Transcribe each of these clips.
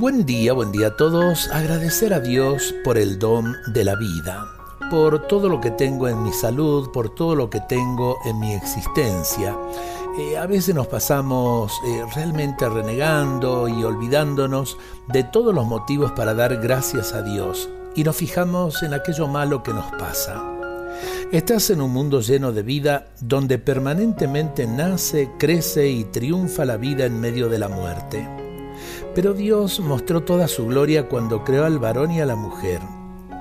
Buen día, buen día a todos. Agradecer a Dios por el don de la vida, por todo lo que tengo en mi salud, por todo lo que tengo en mi existencia. Eh, a veces nos pasamos eh, realmente renegando y olvidándonos de todos los motivos para dar gracias a Dios y nos fijamos en aquello malo que nos pasa. Estás en un mundo lleno de vida donde permanentemente nace, crece y triunfa la vida en medio de la muerte. Pero Dios mostró toda su gloria cuando creó al varón y a la mujer.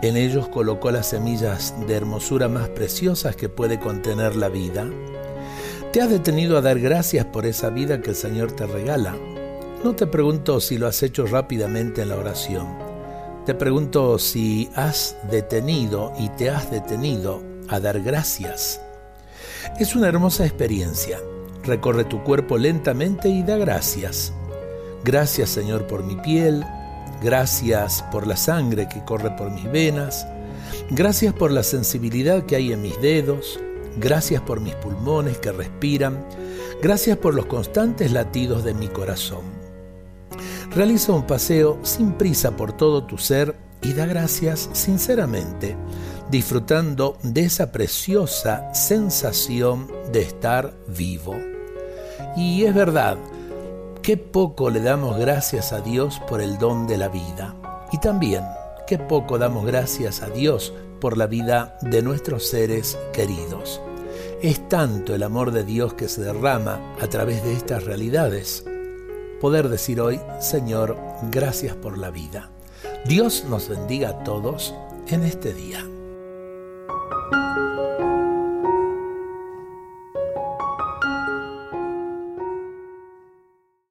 En ellos colocó las semillas de hermosura más preciosas que puede contener la vida. ¿Te has detenido a dar gracias por esa vida que el Señor te regala? No te pregunto si lo has hecho rápidamente en la oración. Te pregunto si has detenido y te has detenido a dar gracias. Es una hermosa experiencia. Recorre tu cuerpo lentamente y da gracias. Gracias Señor por mi piel, gracias por la sangre que corre por mis venas, gracias por la sensibilidad que hay en mis dedos, gracias por mis pulmones que respiran, gracias por los constantes latidos de mi corazón. Realiza un paseo sin prisa por todo tu ser y da gracias sinceramente, disfrutando de esa preciosa sensación de estar vivo. Y es verdad, qué poco le damos gracias a Dios por el don de la vida. Y también, qué poco damos gracias a Dios por la vida de nuestros seres queridos. Es tanto el amor de Dios que se derrama a través de estas realidades. Poder decir hoy, Señor, gracias por la vida. Dios nos bendiga a todos en este día.